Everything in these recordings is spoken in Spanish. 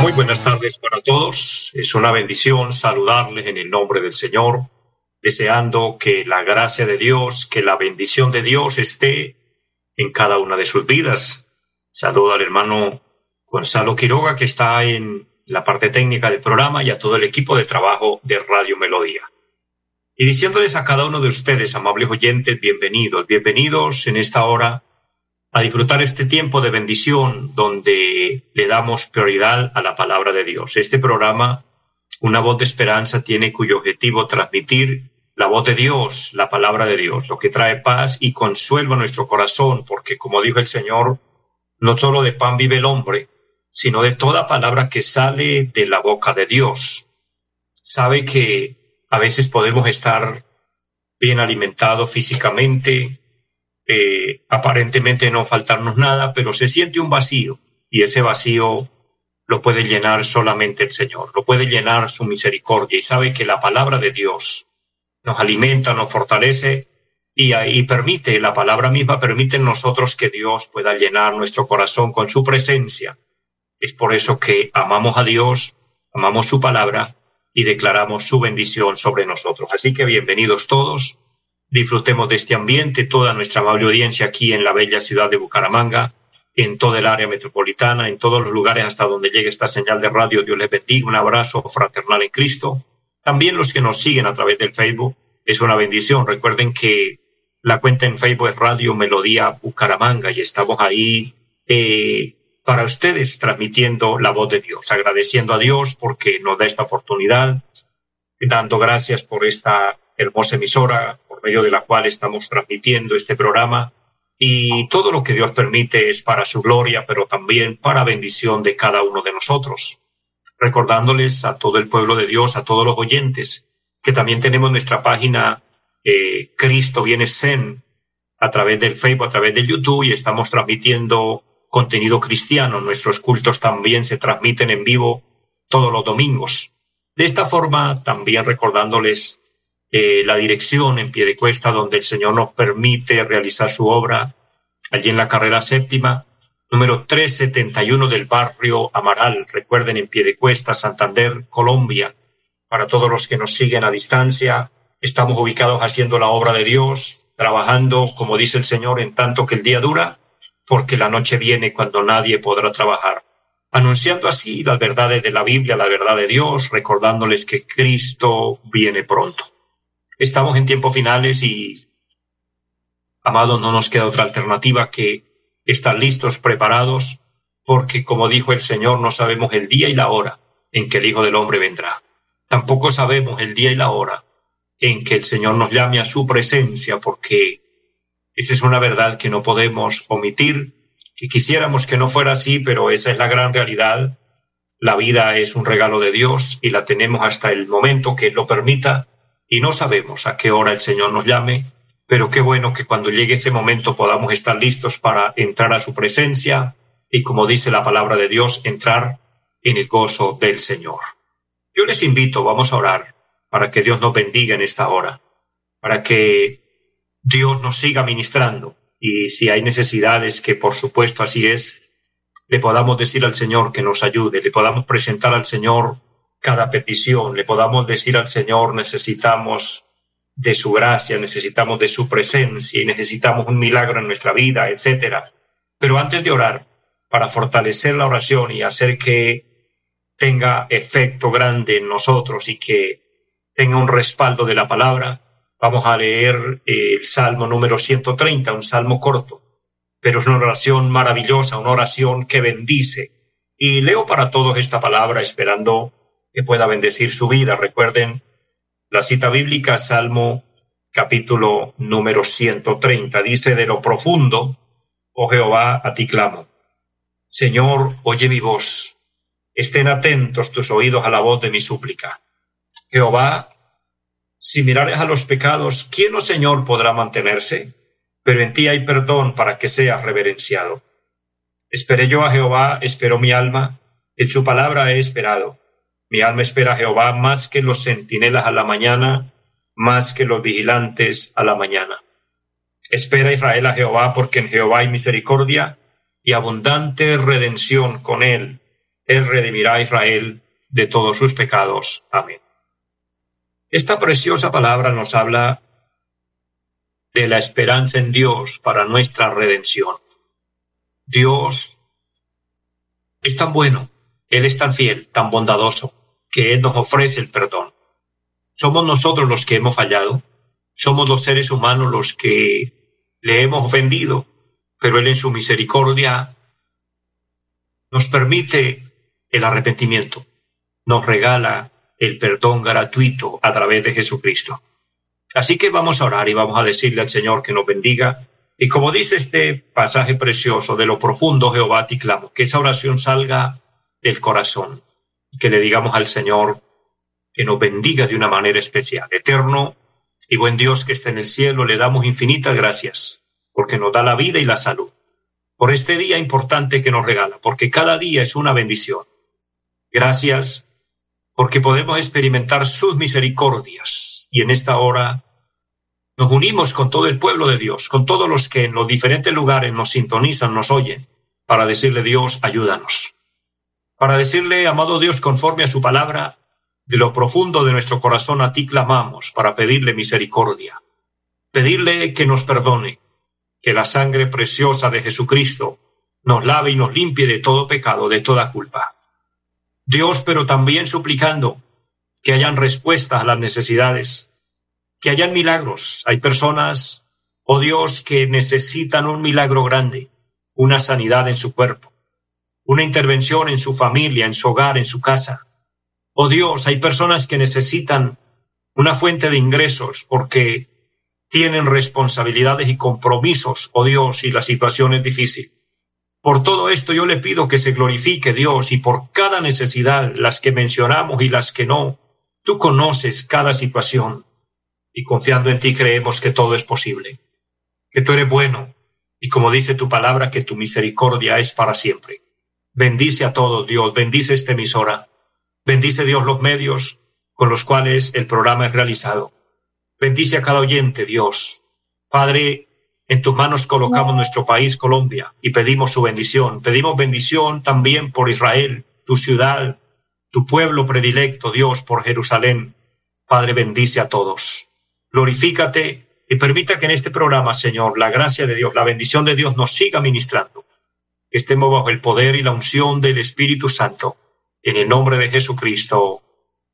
muy buenas tardes para todos. Es una bendición saludarles en el nombre del Señor, deseando que la gracia de Dios, que la bendición de Dios esté en cada una de sus vidas. Saludo al hermano Gonzalo Quiroga, que está en la parte técnica del programa, y a todo el equipo de trabajo de Radio Melodía. Y diciéndoles a cada uno de ustedes, amables oyentes, bienvenidos, bienvenidos en esta hora a disfrutar este tiempo de bendición donde le damos prioridad a la palabra de Dios. Este programa, Una voz de esperanza, tiene cuyo objetivo transmitir la voz de Dios, la palabra de Dios, lo que trae paz y consuelo a nuestro corazón, porque como dijo el Señor, no solo de pan vive el hombre, sino de toda palabra que sale de la boca de Dios. Sabe que a veces podemos estar bien alimentados físicamente, eh, aparentemente no faltarnos nada, pero se siente un vacío y ese vacío lo puede llenar solamente el Señor, lo puede llenar su misericordia y sabe que la palabra de Dios nos alimenta, nos fortalece y, y permite, la palabra misma permite en nosotros que Dios pueda llenar nuestro corazón con su presencia. Es por eso que amamos a Dios, amamos su palabra y declaramos su bendición sobre nosotros. Así que bienvenidos todos disfrutemos de este ambiente, toda nuestra amable audiencia aquí en la bella ciudad de Bucaramanga, en toda el área metropolitana, en todos los lugares hasta donde llegue esta señal de radio. Dios les bendiga, un abrazo fraternal en Cristo. También los que nos siguen a través del Facebook, es una bendición. Recuerden que la cuenta en Facebook es Radio Melodía Bucaramanga y estamos ahí eh, para ustedes transmitiendo la voz de Dios, agradeciendo a Dios porque nos da esta oportunidad, dando gracias por esta hermosa emisora medio de la cual estamos transmitiendo este programa. Y todo lo que Dios permite es para su gloria, pero también para bendición de cada uno de nosotros. Recordándoles a todo el pueblo de Dios, a todos los oyentes, que también tenemos nuestra página eh, Cristo viene Zen a través del Facebook, a través de YouTube y estamos transmitiendo contenido cristiano. Nuestros cultos también se transmiten en vivo todos los domingos. De esta forma, también recordándoles eh, la dirección en pie de cuesta donde el Señor nos permite realizar su obra, allí en la carrera séptima, número 371 del barrio Amaral. Recuerden, en pie de cuesta, Santander, Colombia. Para todos los que nos siguen a distancia, estamos ubicados haciendo la obra de Dios, trabajando, como dice el Señor, en tanto que el día dura, porque la noche viene cuando nadie podrá trabajar. Anunciando así las verdades de la Biblia, la verdad de Dios, recordándoles que Cristo viene pronto. Estamos en tiempos finales y, amado, no nos queda otra alternativa que estar listos, preparados, porque, como dijo el Señor, no sabemos el día y la hora en que el Hijo del Hombre vendrá. Tampoco sabemos el día y la hora en que el Señor nos llame a su presencia, porque esa es una verdad que no podemos omitir, que quisiéramos que no fuera así, pero esa es la gran realidad. La vida es un regalo de Dios y la tenemos hasta el momento que lo permita y no sabemos a qué hora el Señor nos llame, pero qué bueno que cuando llegue ese momento podamos estar listos para entrar a su presencia y, como dice la palabra de Dios, entrar en el gozo del Señor. Yo les invito, vamos a orar para que Dios nos bendiga en esta hora, para que Dios nos siga ministrando y si hay necesidades, que por supuesto así es, le podamos decir al Señor que nos ayude, le podamos presentar al Señor cada petición, le podamos decir al Señor, necesitamos de su gracia, necesitamos de su presencia y necesitamos un milagro en nuestra vida, etcétera. Pero antes de orar, para fortalecer la oración y hacer que tenga efecto grande en nosotros y que tenga un respaldo de la palabra, vamos a leer el Salmo número 130, un salmo corto, pero es una oración maravillosa, una oración que bendice. Y leo para todos esta palabra esperando que pueda bendecir su vida. Recuerden la cita bíblica, Salmo capítulo número 130, dice, de lo profundo, oh Jehová, a ti clamo. Señor, oye mi voz. Estén atentos tus oídos a la voz de mi súplica. Jehová, si mirares a los pecados, ¿quién, oh Señor, podrá mantenerse? Pero en ti hay perdón para que seas reverenciado. Esperé yo a Jehová, esperó mi alma, en su palabra he esperado. Mi alma espera a Jehová más que los centinelas a la mañana, más que los vigilantes a la mañana. Espera Israel a Jehová, porque en Jehová hay misericordia y abundante redención con él. Él redimirá a Israel de todos sus pecados. Amén. Esta preciosa palabra nos habla de la esperanza en Dios para nuestra redención. Dios es tan bueno, Él es tan fiel, tan bondadoso, que nos ofrece el perdón. Somos nosotros los que hemos fallado, somos los seres humanos los que le hemos ofendido, pero Él en su misericordia nos permite el arrepentimiento, nos regala el perdón gratuito a través de Jesucristo. Así que vamos a orar y vamos a decirle al Señor que nos bendiga. Y como dice este pasaje precioso, de lo profundo Jehová te clamo, que esa oración salga del corazón, que le digamos al Señor que nos bendiga de una manera especial. Eterno y buen Dios que está en el cielo, le damos infinitas gracias porque nos da la vida y la salud. Por este día importante que nos regala, porque cada día es una bendición. Gracias porque podemos experimentar sus misericordias y en esta hora nos unimos con todo el pueblo de Dios, con todos los que en los diferentes lugares nos sintonizan, nos oyen, para decirle Dios, ayúdanos. Para decirle, amado Dios, conforme a su palabra, de lo profundo de nuestro corazón a ti clamamos para pedirle misericordia, pedirle que nos perdone, que la sangre preciosa de Jesucristo nos lave y nos limpie de todo pecado, de toda culpa. Dios, pero también suplicando que hayan respuestas a las necesidades, que hayan milagros. Hay personas, oh Dios, que necesitan un milagro grande, una sanidad en su cuerpo, una intervención en su familia, en su hogar, en su casa. Oh Dios, hay personas que necesitan una fuente de ingresos porque tienen responsabilidades y compromisos, oh Dios, y la situación es difícil. Por todo esto yo le pido que se glorifique Dios y por cada necesidad, las que mencionamos y las que no, tú conoces cada situación y confiando en ti creemos que todo es posible, que tú eres bueno y como dice tu palabra, que tu misericordia es para siempre. Bendice a todos, Dios, bendice esta emisora, bendice Dios los medios con los cuales el programa es realizado. Bendice a cada oyente, Dios. Padre, en tus manos colocamos nuestro país, Colombia, y pedimos su bendición. Pedimos bendición también por Israel, tu ciudad, tu pueblo predilecto, Dios, por Jerusalén. Padre, bendice a todos. Glorifícate y permita que en este programa, Señor, la gracia de Dios, la bendición de Dios nos siga ministrando. Estemos bajo el poder y la unción del Espíritu Santo. En el nombre de Jesucristo.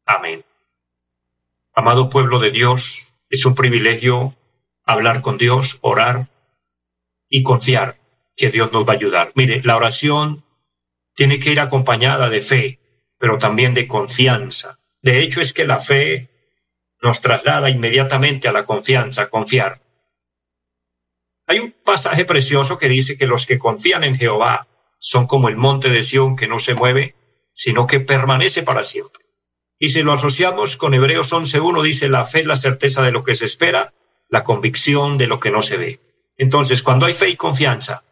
Amén. Amado pueblo de Dios, es un privilegio hablar con Dios, orar y confiar que Dios nos va a ayudar. Mire, la oración tiene que ir acompañada de fe, pero también de confianza. De hecho, es que la fe nos traslada inmediatamente a la confianza, confiar. Hay un pasaje precioso que dice que los que confían en Jehová son como el monte de Sión que no se mueve, sino que permanece para siempre. Y si lo asociamos con Hebreos 11.1, dice la fe la certeza de lo que se espera, la convicción de lo que no se ve. Entonces, cuando hay fe y confianza,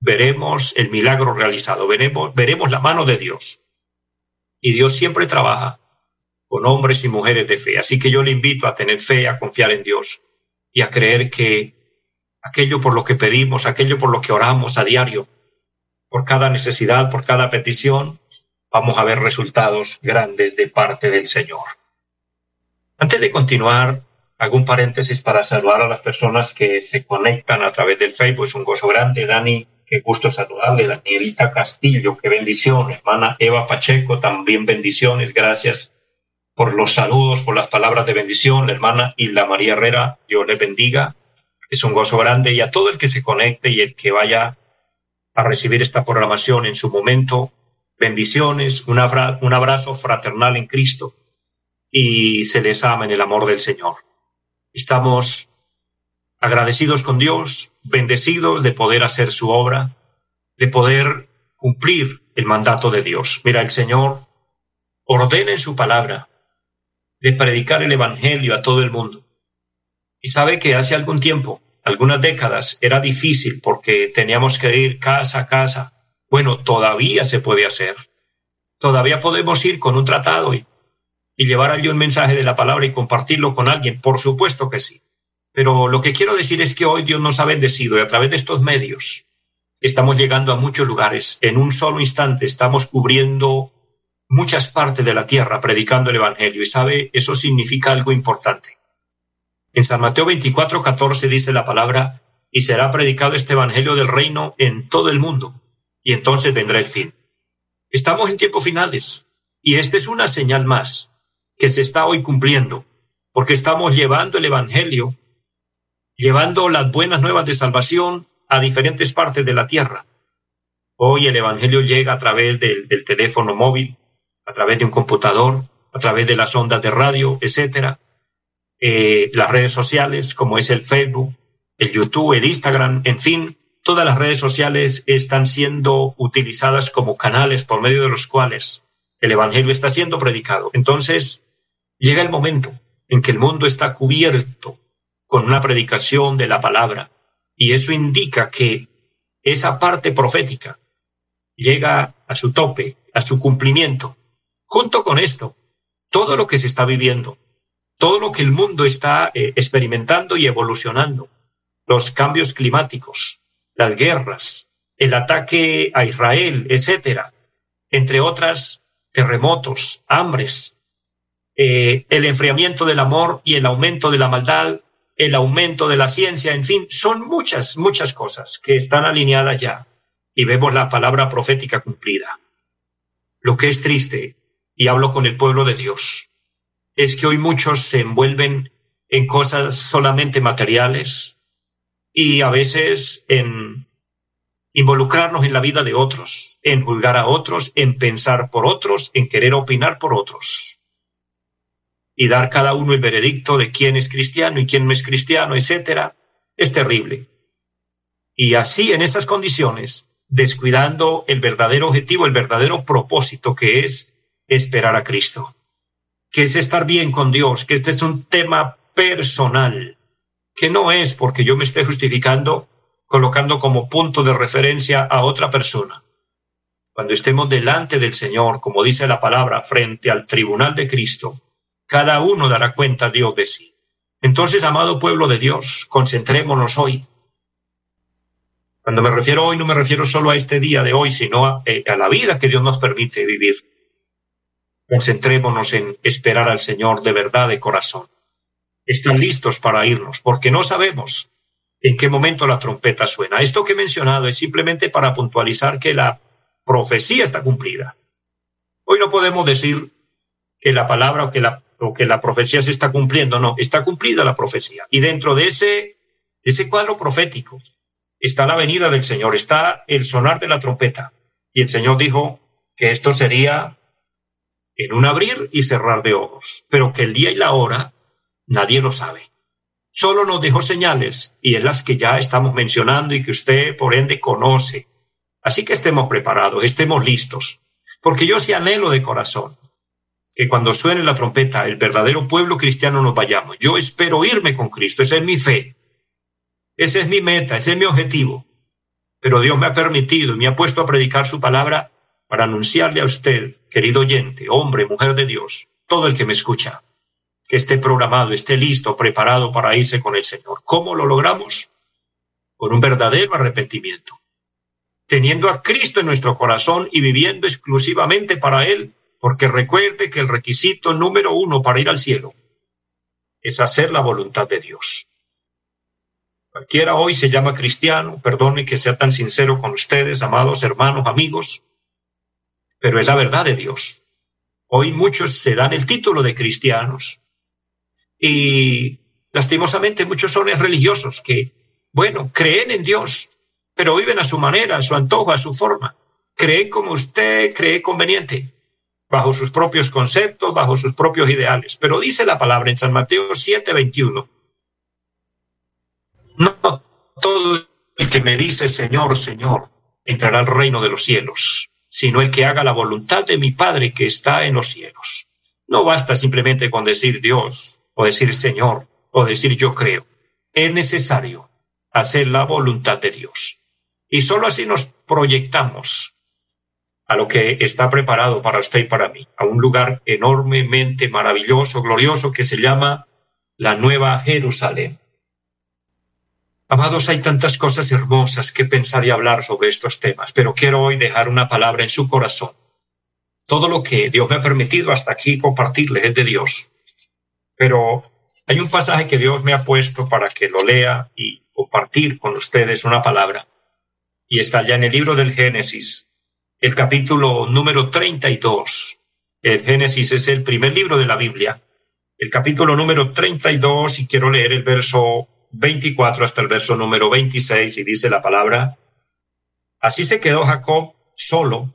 veremos el milagro realizado, veremos, veremos la mano de Dios. Y Dios siempre trabaja con hombres y mujeres de fe. Así que yo le invito a tener fe, a confiar en Dios y a creer que aquello por lo que pedimos, aquello por lo que oramos a diario, por cada necesidad, por cada petición, vamos a ver resultados grandes de parte del Señor. Antes de continuar, hago un paréntesis para saludar a las personas que se conectan a través del Facebook. Es un gozo grande, Dani. Qué gusto saludarle. Danielita Castillo, qué bendición. Hermana Eva Pacheco, también bendiciones. Gracias por los saludos, por las palabras de bendición. La hermana Hilda María Herrera, Dios le bendiga. Es un gozo grande. Y a todo el que se conecte y el que vaya a recibir esta programación en su momento, bendiciones, un, abrazo fraternal en Cristo y se les ama en el amor del Señor. Estamos agradecidos con Dios, bendecidos de poder hacer su obra, de poder cumplir el mandato de Dios. Mira, el Señor ordena en su palabra de predicar el Evangelio a todo el mundo. Y sabe que hace algún tiempo, algunas décadas, era difícil porque teníamos que ir casa a casa. Bueno, todavía se puede hacer. Todavía podemos ir con un tratado y, y llevar allí un mensaje de la palabra y compartirlo con alguien. Por supuesto que sí. Pero lo que quiero decir es que hoy Dios nos ha bendecido y a través de estos medios estamos llegando a muchos lugares. En un solo instante estamos cubriendo muchas partes de la tierra predicando el Evangelio. Y sabe, eso significa algo importante. En San Mateo 24, 14 dice la palabra, y será predicado este Evangelio del reino en todo el mundo, y entonces vendrá el fin. Estamos en tiempos finales, y esta es una señal más que se está hoy cumpliendo, porque estamos llevando el Evangelio, llevando las buenas nuevas de salvación a diferentes partes de la tierra. Hoy el Evangelio llega a través del, del teléfono móvil, a través de un computador, a través de las ondas de radio, etcétera, eh, las redes sociales como es el Facebook, el YouTube, el Instagram, en fin, todas las redes sociales están siendo utilizadas como canales por medio de los cuales el Evangelio está siendo predicado. Entonces, llega el momento en que el mundo está cubierto con una predicación de la palabra y eso indica que esa parte profética llega a su tope, a su cumplimiento. Junto con esto, todo lo que se está viviendo, todo lo que el mundo está eh, experimentando y evolucionando, los cambios climáticos, las guerras, el ataque a Israel, etcétera, entre otras, terremotos, hambres, eh, el enfriamiento del amor y el aumento de la maldad, el aumento de la ciencia, en fin, son muchas, muchas cosas que están alineadas ya. Y vemos la palabra profética cumplida. Lo que es triste y hablo con el pueblo de Dios, es que hoy muchos se envuelven en cosas solamente materiales y a veces en involucrarnos en la vida de otros, en juzgar a otros, en pensar por otros, en querer opinar por otros y dar cada uno el veredicto de quién es cristiano y quién no es cristiano, etcétera, es terrible. Y así en esas condiciones, descuidando el verdadero objetivo, el verdadero propósito que es esperar a Cristo, que es estar bien con Dios, que este es un tema personal, que no es porque yo me esté justificando colocando como punto de referencia a otra persona. Cuando estemos delante del Señor, como dice la palabra, frente al tribunal de Cristo, cada uno dará cuenta a Dios de sí. Entonces, amado pueblo de Dios, concentrémonos hoy. Cuando me refiero hoy, no me refiero solo a este día de hoy, sino a, eh, a la vida que Dios nos permite vivir. Concentrémonos en esperar al Señor de verdad de corazón. Están listos para irnos, porque no sabemos en qué momento la trompeta suena. Esto que he mencionado es simplemente para puntualizar que la profecía está cumplida. Hoy no podemos decir que la palabra o que la, o que la profecía se está cumpliendo, no, está cumplida la profecía. Y dentro de ese, ese cuadro profético está la venida del Señor, está el sonar de la trompeta. Y el Señor dijo que esto sería en un abrir y cerrar de ojos, pero que el día y la hora nadie lo sabe. Solo nos dejó señales y es las que ya estamos mencionando y que usted por ende conoce. Así que estemos preparados, estemos listos, porque yo sí anhelo de corazón que cuando suene la trompeta el verdadero pueblo cristiano nos vayamos. Yo espero irme con Cristo, esa es mi fe, esa es mi meta, ese es mi objetivo. Pero Dios me ha permitido y me ha puesto a predicar su palabra para anunciarle a usted, querido oyente, hombre, mujer de Dios, todo el que me escucha, que esté programado, esté listo, preparado para irse con el Señor. ¿Cómo lo logramos? Con un verdadero arrepentimiento, teniendo a Cristo en nuestro corazón y viviendo exclusivamente para Él, porque recuerde que el requisito número uno para ir al cielo es hacer la voluntad de Dios. Cualquiera hoy se llama cristiano, perdone que sea tan sincero con ustedes, amados hermanos, amigos, pero es la verdad de Dios. Hoy muchos se dan el título de cristianos y lastimosamente muchos son religiosos que, bueno, creen en Dios, pero viven a su manera, a su antojo, a su forma. Creen como usted cree conveniente, bajo sus propios conceptos, bajo sus propios ideales. Pero dice la palabra en San Mateo 7:21. No todo el que me dice Señor, Señor, entrará al reino de los cielos, sino el que haga la voluntad de mi Padre que está en los cielos. No basta simplemente con decir Dios, o decir Señor, o decir yo creo. Es necesario hacer la voluntad de Dios. Y sólo así nos proyectamos a lo que está preparado para usted y para mí, a un lugar enormemente maravilloso, glorioso, que se llama la Nueva Jerusalén. Amados, hay tantas cosas hermosas que pensar y hablar sobre estos temas, pero quiero hoy dejar una palabra en su corazón. Todo lo que Dios me ha permitido hasta aquí compartirles es de Dios. Pero hay un pasaje que Dios me ha puesto para que lo lea y compartir con ustedes una palabra. Y está ya en el libro del Génesis, el capítulo número 32. El Génesis es el primer libro de la Biblia. El capítulo número 32 y quiero leer el verso 24 hasta el verso número 26 y dice la palabra, así se quedó Jacob solo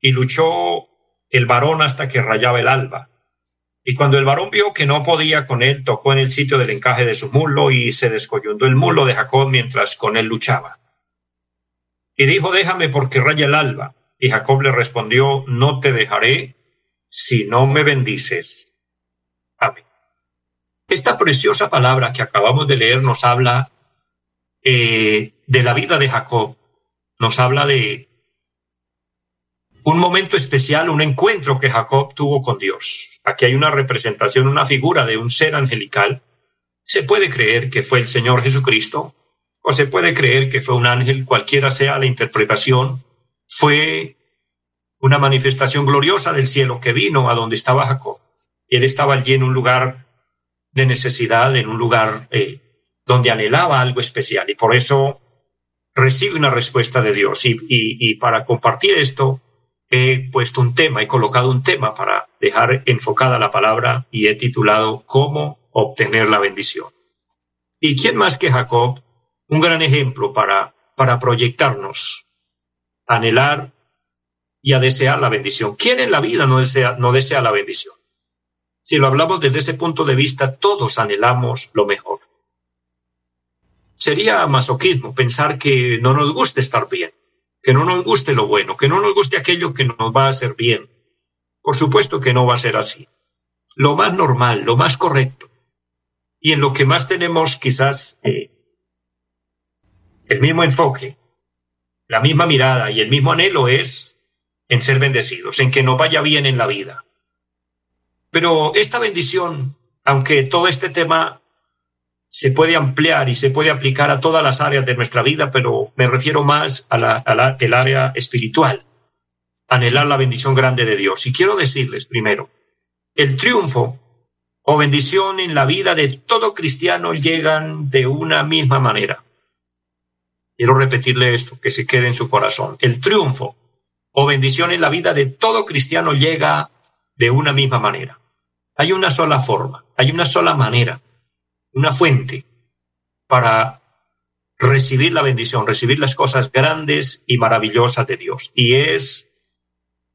y luchó el varón hasta que rayaba el alba. Y cuando el varón vio que no podía con él, tocó en el sitio del encaje de su mulo y se descoyundó el mulo de Jacob mientras con él luchaba. Y dijo, déjame porque raya el alba. Y Jacob le respondió, no te dejaré si no me bendices. Esta preciosa palabra que acabamos de leer nos habla eh, de la vida de Jacob, nos habla de un momento especial, un encuentro que Jacob tuvo con Dios. Aquí hay una representación, una figura de un ser angelical. Se puede creer que fue el Señor Jesucristo, o se puede creer que fue un ángel, cualquiera sea la interpretación, fue una manifestación gloriosa del cielo que vino a donde estaba Jacob. Él estaba allí en un lugar de necesidad, en un lugar eh, donde anhelaba algo especial y por eso recibe una respuesta de Dios. Y, y, para compartir esto, he puesto un tema, he colocado un tema para dejar enfocada la palabra y he titulado Cómo obtener la bendición. ¿Y quién más que Jacob? Un gran ejemplo para, para proyectarnos anhelar y a desear la bendición. ¿Quién en la vida no desea, no desea la bendición? Si lo hablamos desde ese punto de vista, todos anhelamos lo mejor. Sería masoquismo pensar que no nos guste estar bien, que no nos guste lo bueno, que no nos guste aquello que nos va a hacer bien. Por supuesto que no va a ser así. Lo más normal, lo más correcto, y en lo que más tenemos quizás eh, el mismo enfoque, la misma mirada y el mismo anhelo es en ser bendecidos, en que nos vaya bien en la vida. Pero esta bendición, aunque todo este tema se puede ampliar y se puede aplicar a todas las áreas de nuestra vida, pero me refiero más a área espiritual, anhelar la bendición grande de Dios. Y quiero decirles primero, el triunfo o bendición en la vida de todo cristiano llegan de una misma manera. Quiero repetirle esto, que se quede en su corazón. El triunfo o bendición en la vida de todo cristiano llega de una misma manera. Hay una sola forma, hay una sola manera, una fuente para recibir la bendición, recibir las cosas grandes y maravillosas de Dios. Y es,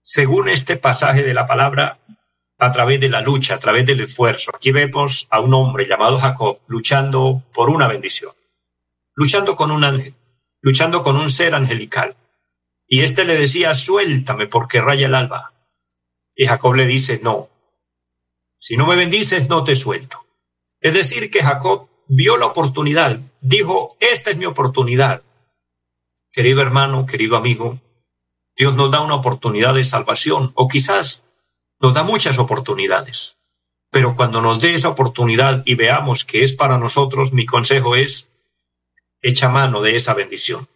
según este pasaje de la palabra, a través de la lucha, a través del esfuerzo. Aquí vemos a un hombre llamado Jacob luchando por una bendición, luchando con un ángel luchando con un ser angelical. Y éste le decía, suéltame porque raya el alba. Y Jacob le dice, no, si no me bendices, no te suelto. Es decir, que Jacob vio la oportunidad, dijo, esta es mi oportunidad. Querido hermano, querido amigo, Dios nos da una oportunidad de salvación, o quizás nos da muchas oportunidades. Pero cuando nos dé esa oportunidad y veamos que es para nosotros, mi consejo es, echa mano de esa bendición.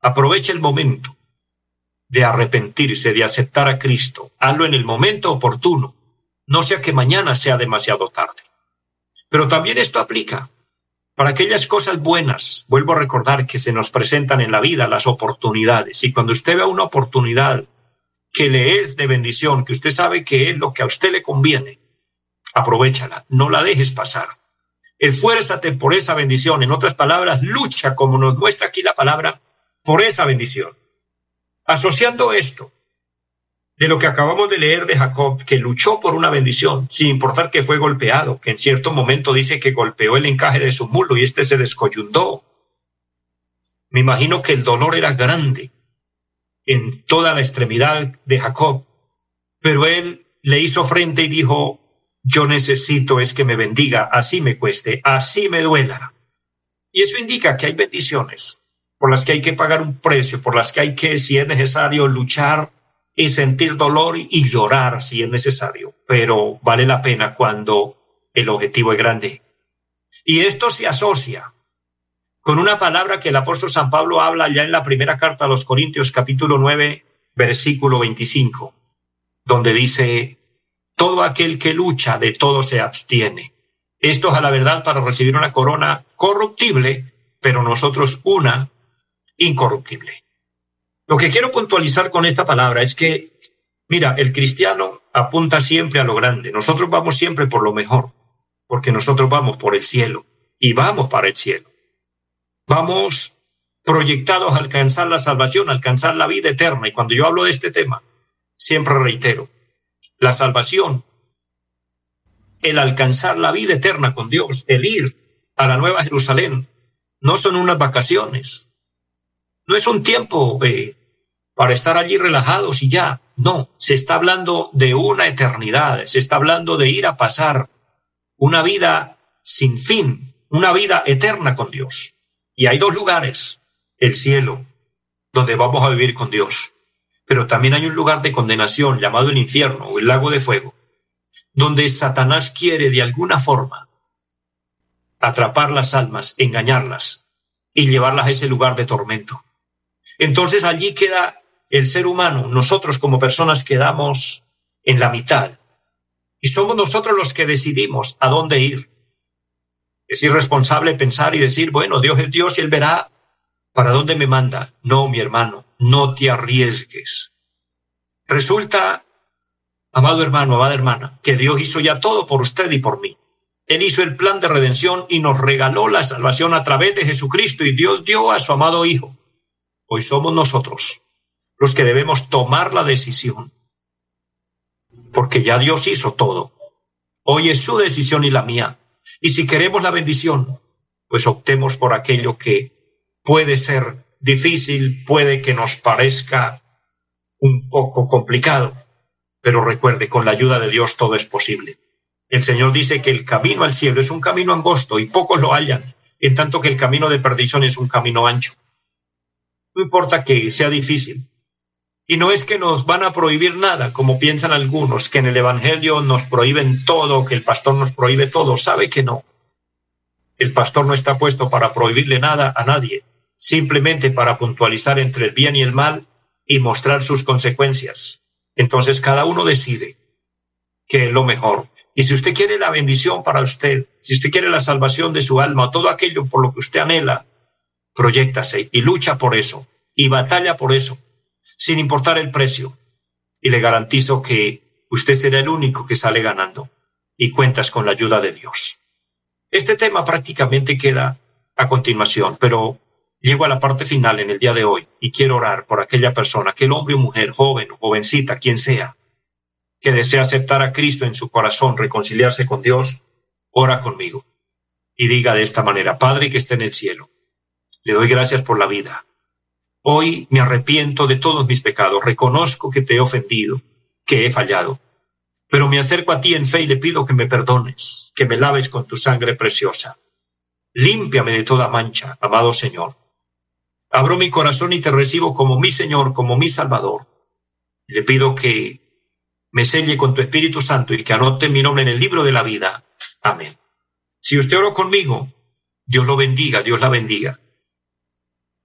Aprovecha el momento de arrepentirse, de aceptar a Cristo. Hazlo en el momento oportuno, no sea que mañana sea demasiado tarde. Pero también esto aplica para aquellas cosas buenas. Vuelvo a recordar que se nos presentan en la vida las oportunidades. Y cuando usted vea una oportunidad que le es de bendición, que usted sabe que es lo que a usted le conviene, aprovechala, no la dejes pasar. Esfuérzate por esa bendición. En otras palabras, lucha, como nos muestra aquí la palabra, por esa bendición. Asociando esto de lo que acabamos de leer de Jacob, que luchó por una bendición, sin importar que fue golpeado, que en cierto momento dice que golpeó el encaje de su mulo y éste se descoyundó. Me imagino que el dolor era grande, en toda la extremidad de Jacob, pero él le hizo frente y dijo, yo necesito es que me bendiga, así me cueste, así me duela. Y eso indica que hay bendiciones por las que hay que pagar un precio, por las que hay que, si es necesario, luchar y sentir dolor y llorar si es necesario, pero vale la pena cuando el objetivo es grande. Y esto se asocia con una palabra que el apóstol San Pablo habla ya en la primera carta a los Corintios capítulo 9 versículo 25, donde dice, todo aquel que lucha de todo se abstiene. Esto es a la verdad para recibir una corona corruptible, pero nosotros una incorruptible. Lo que quiero puntualizar con esta palabra es que, mira, el cristiano apunta siempre a lo grande. Nosotros vamos siempre por lo mejor, porque nosotros vamos por el cielo y vamos para el cielo. Vamos proyectados a alcanzar la salvación, alcanzar la vida eterna. Y cuando yo hablo de este tema, siempre reitero, la salvación, el alcanzar la vida eterna con Dios, el ir a la Nueva Jerusalén, no son unas vacaciones, no es un tiempo eh, para estar allí relajados y ya. No, se está hablando de una eternidad, se está hablando de ir a pasar una vida sin fin, una vida eterna con Dios. Y hay dos lugares, el cielo, donde vamos a vivir con Dios, pero también hay un lugar de condenación llamado el infierno o el lago de fuego, donde Satanás quiere de alguna forma atrapar las almas, engañarlas y llevarlas a ese lugar de tormento. Entonces allí queda el ser humano, nosotros como personas quedamos en la mitad. Y somos nosotros los que decidimos a dónde ir. Es irresponsable pensar y decir, bueno, Dios es Dios y Él verá para dónde me manda. No, mi hermano, no te arriesgues. Resulta, amado hermano, amada hermana, que Dios hizo ya todo por usted y por mí. Él hizo el plan de redención y nos regaló la salvación a través de Jesucristo y Dios dio a su amado Hijo. Hoy somos nosotros los que debemos tomar la decisión, porque ya Dios hizo todo. Hoy es su decisión y la mía. Y si queremos la bendición, pues optemos por aquello que puede ser difícil, puede que nos parezca un poco complicado, pero recuerde, con la ayuda de Dios todo es posible. El Señor dice que el camino al cielo es un camino angosto y pocos lo hallan, en tanto que el camino de perdición es un camino ancho. No importa que sea difícil, y no es que nos van a prohibir nada, como piensan algunos, que en el Evangelio nos prohíben todo, que el pastor nos prohíbe todo. Sabe que no. El pastor no está puesto para prohibirle nada a nadie, simplemente para puntualizar entre el bien y el mal y mostrar sus consecuencias. Entonces cada uno decide qué es lo mejor. Y si usted quiere la bendición para usted, si usted quiere la salvación de su alma, todo aquello por lo que usted anhela, proyectase y lucha por eso y batalla por eso sin importar el precio. Y le garantizo que usted será el único que sale ganando y cuentas con la ayuda de Dios. Este tema prácticamente queda a continuación, pero llego a la parte final en el día de hoy y quiero orar por aquella persona, aquel hombre o mujer, joven o jovencita, quien sea, que desea aceptar a Cristo en su corazón, reconciliarse con Dios, ora conmigo y diga de esta manera, Padre que esté en el cielo, le doy gracias por la vida, Hoy me arrepiento de todos mis pecados, reconozco que te he ofendido, que he fallado, pero me acerco a ti en fe y le pido que me perdones, que me laves con tu sangre preciosa. Límpiame de toda mancha, amado Señor. Abro mi corazón y te recibo como mi Señor, como mi Salvador. Le pido que me selle con tu Espíritu Santo y que anote mi nombre en el libro de la vida. Amén. Si usted oró conmigo, Dios lo bendiga, Dios la bendiga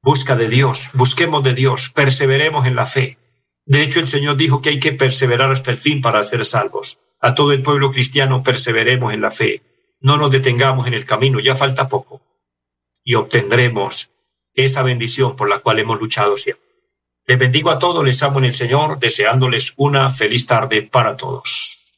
busca de Dios, busquemos de Dios, perseveremos en la fe. De hecho, el Señor dijo que hay que perseverar hasta el fin para ser salvos. A todo el pueblo cristiano perseveremos en la fe. No nos detengamos en el camino, ya falta poco. Y obtendremos esa bendición por la cual hemos luchado siempre. Les bendigo a todos, les amo en el Señor, deseándoles una feliz tarde para todos.